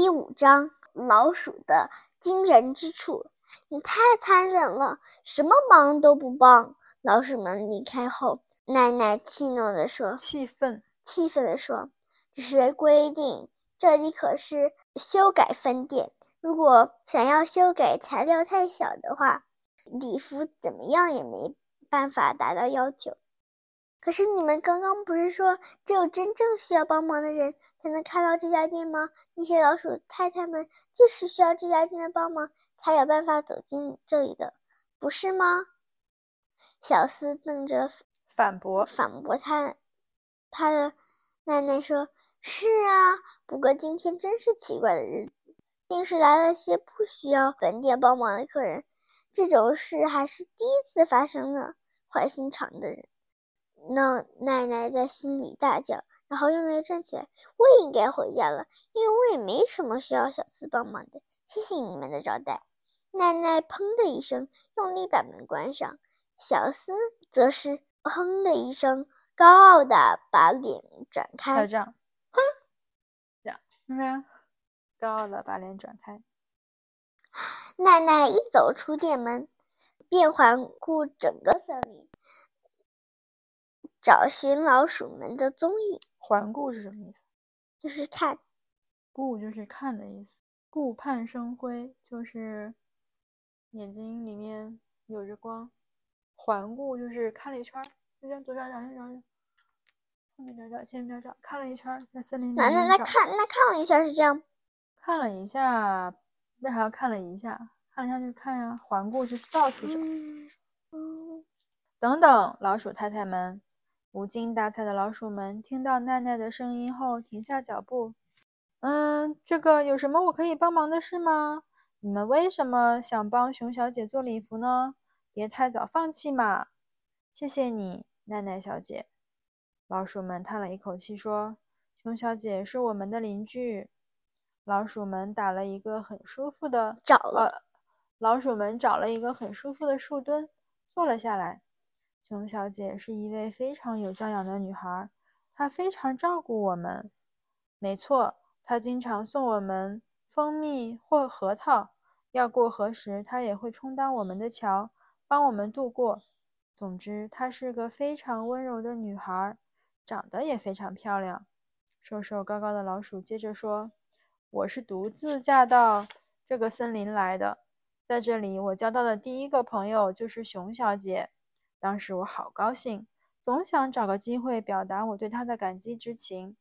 第五章老鼠的惊人之处。你太残忍了，什么忙都不帮。老鼠们离开后，奶奶气怒地说：“气愤，气愤地说，这是规定，这里可是修改分店。如果想要修改材料太小的话，礼服怎么样也没办法达到要求。”可是你们刚刚不是说只有真正需要帮忙的人才能看到这家店吗？那些老鼠太太们就是需要这家店的帮忙，才有办法走进这里的，不是吗？小斯瞪着反驳反驳他，他的奶奶说：“是啊，不过今天真是奇怪的日子，定是来了些不需要本店帮忙的客人。这种事还是第一次发生呢。”坏心肠的人。那奶奶在心里大叫，然后用力站起来。我也应该回家了，因为我也没什么需要小厮帮忙的。谢谢你们的招待。奶奶砰的一声，用力把门关上。小厮则是哼的一声，高傲的把脸转开。这样，哼，这样，是不是？高傲的把脸转开。奶奶一走出店门，便环顾整个森林。找寻老鼠们的踪影。环顾是什么意思？就是看。顾就是看的意思。顾盼生辉就是眼睛里面有着光。环顾就是看了一圈，就这样左找找右找找，后面找找前面找找，看了一圈，在森林里那那那看那看了一下是这样。看了一下，为啥要看了一下？看了一下就看呀。环顾是到处找。等等，老鼠太太们。无精打采的老鼠们听到奈奈的声音后，停下脚步。嗯，这个有什么我可以帮忙的事吗？你们为什么想帮熊小姐做礼服呢？别太早放弃嘛！谢谢你，奈奈小姐。老鼠们叹了一口气说：“熊小姐是我们的邻居。”老鼠们打了一个很舒服的找了。老鼠们找了一个很舒服的树墩，坐了下来。熊小姐是一位非常有教养的女孩，她非常照顾我们。没错，她经常送我们蜂蜜或核桃。要过河时，她也会充当我们的桥，帮我们渡过。总之，她是个非常温柔的女孩，长得也非常漂亮。瘦瘦高高的老鼠接着说：“我是独自嫁到这个森林来的，在这里，我交到的第一个朋友就是熊小姐。”当时我好高兴，总想找个机会表达我对她的感激之情。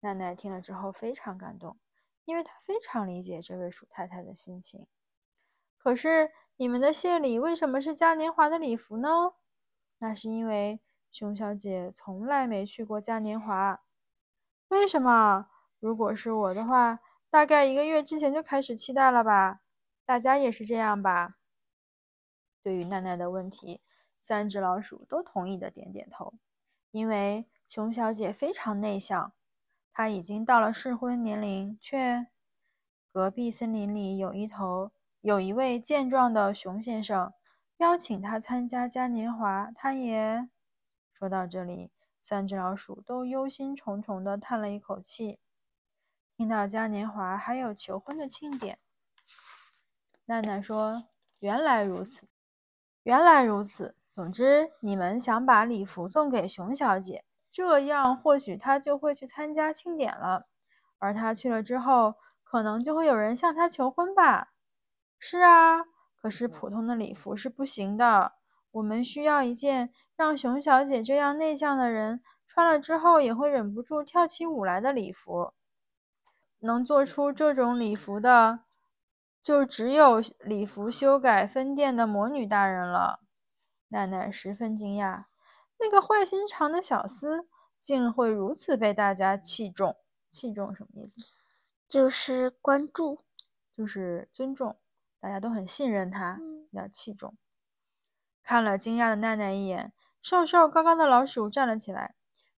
奈奈听了之后非常感动，因为她非常理解这位鼠太太的心情。可是你们的谢礼为什么是嘉年华的礼服呢？那是因为熊小姐从来没去过嘉年华。为什么？如果是我的话，大概一个月之前就开始期待了吧？大家也是这样吧？对于奈奈的问题。三只老鼠都同意的点点头，因为熊小姐非常内向，她已经到了适婚年龄，却隔壁森林里有一头有一位健壮的熊先生邀请她参加嘉年华，她也说到这里，三只老鼠都忧心忡忡的叹了一口气。听到嘉年华还有求婚的庆典，奈奈说：“原来如此，原来如此。”总之，你们想把礼服送给熊小姐，这样或许她就会去参加庆典了。而她去了之后，可能就会有人向她求婚吧？是啊，可是普通的礼服是不行的。我们需要一件让熊小姐这样内向的人穿了之后也会忍不住跳起舞来的礼服。能做出这种礼服的，就只有礼服修改分店的魔女大人了。奈奈十分惊讶，那个坏心肠的小厮竟会如此被大家器重。器重什么意思？就是关注，就是尊重，大家都很信任他，要器重。看了惊讶的奈奈一眼，瘦瘦高高的老鼠站了起来。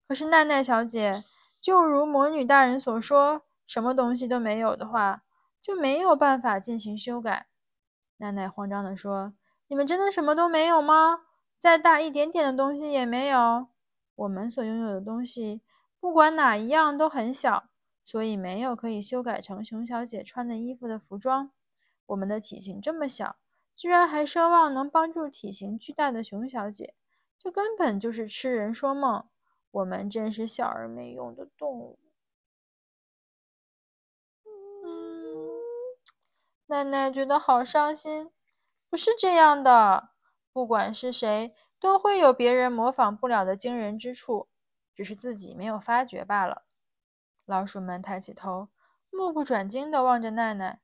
可是奈奈小姐，就如魔女大人所说，什么东西都没有的话，就没有办法进行修改。奈奈慌张地说。你们真的什么都没有吗？再大一点点的东西也没有？我们所拥有的东西，不管哪一样都很小，所以没有可以修改成熊小姐穿的衣服的服装。我们的体型这么小，居然还奢望能帮助体型巨大的熊小姐，这根本就是痴人说梦。我们真是小而没用的动物。嗯，奶奶觉得好伤心。不是这样的，不管是谁，都会有别人模仿不了的惊人之处，只是自己没有发觉罢了。老鼠们抬起头，目不转睛地望着奈奈。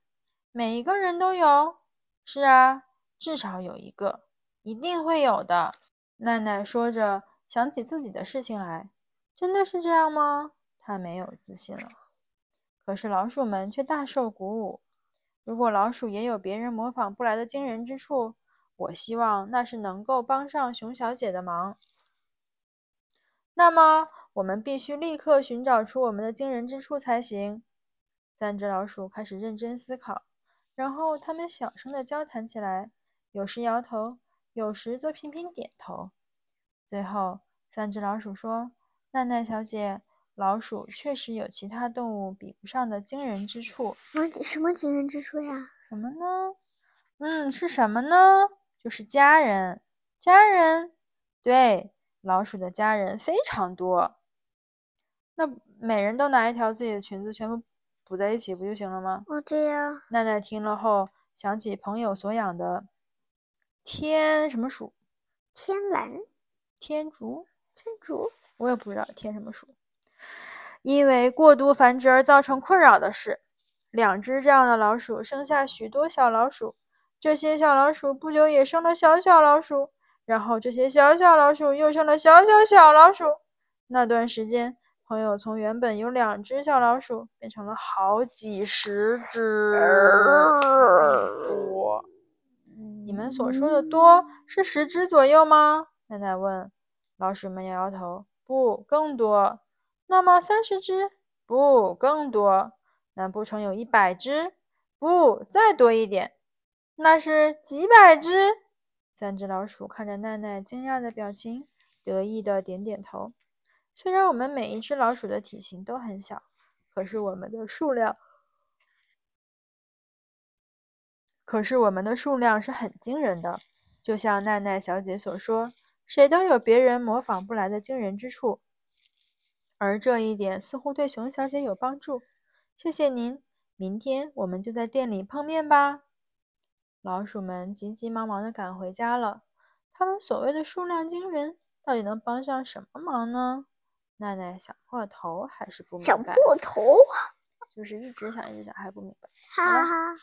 每一个人都有。是啊，至少有一个，一定会有的。奈奈说着，想起自己的事情来。真的是这样吗？她没有自信了。可是老鼠们却大受鼓舞。如果老鼠也有别人模仿不来的惊人之处，我希望那是能够帮上熊小姐的忙。那么，我们必须立刻寻找出我们的惊人之处才行。三只老鼠开始认真思考，然后他们小声的交谈起来，有时摇头，有时则频频点头。最后，三只老鼠说：“奈奈小姐。”老鼠确实有其他动物比不上的惊人之处。什么什么惊人之处呀？什么呢？嗯，是什么呢？就是家人。家人，对，老鼠的家人非常多。那每人都拿一条自己的裙子，全部补在一起不就行了吗？哦，对呀。奈奈听了后，想起朋友所养的天什么鼠？天蓝？天竺？天竺？我也不知道天什么鼠。因为过度繁殖而造成困扰的是，两只这样的老鼠生下许多小老鼠，这些小老鼠不久也生了小小老鼠，然后这些小小老鼠又生了小小小老鼠。那段时间，朋友从原本有两只小老鼠变成了好几十只。多，你们所说的多是十只左右吗？奶奶问。老鼠们摇摇头，不，更多。那么三十只？不，更多。难不成有一百只？不，再多一点。那是几百只？三只老鼠看着奈奈惊讶的表情，得意的点点头。虽然我们每一只老鼠的体型都很小，可是我们的数量，可是我们的数量是很惊人的。就像奈奈小姐所说，谁都有别人模仿不来的惊人之处。而这一点似乎对熊小姐有帮助。谢谢您，明天我们就在店里碰面吧。老鼠们急急忙忙地赶回家了。他们所谓的数量惊人，到底能帮上什么忙呢？奈奈想破头还是不明白。想破头，就是一直想一直想还不明白。哈哈。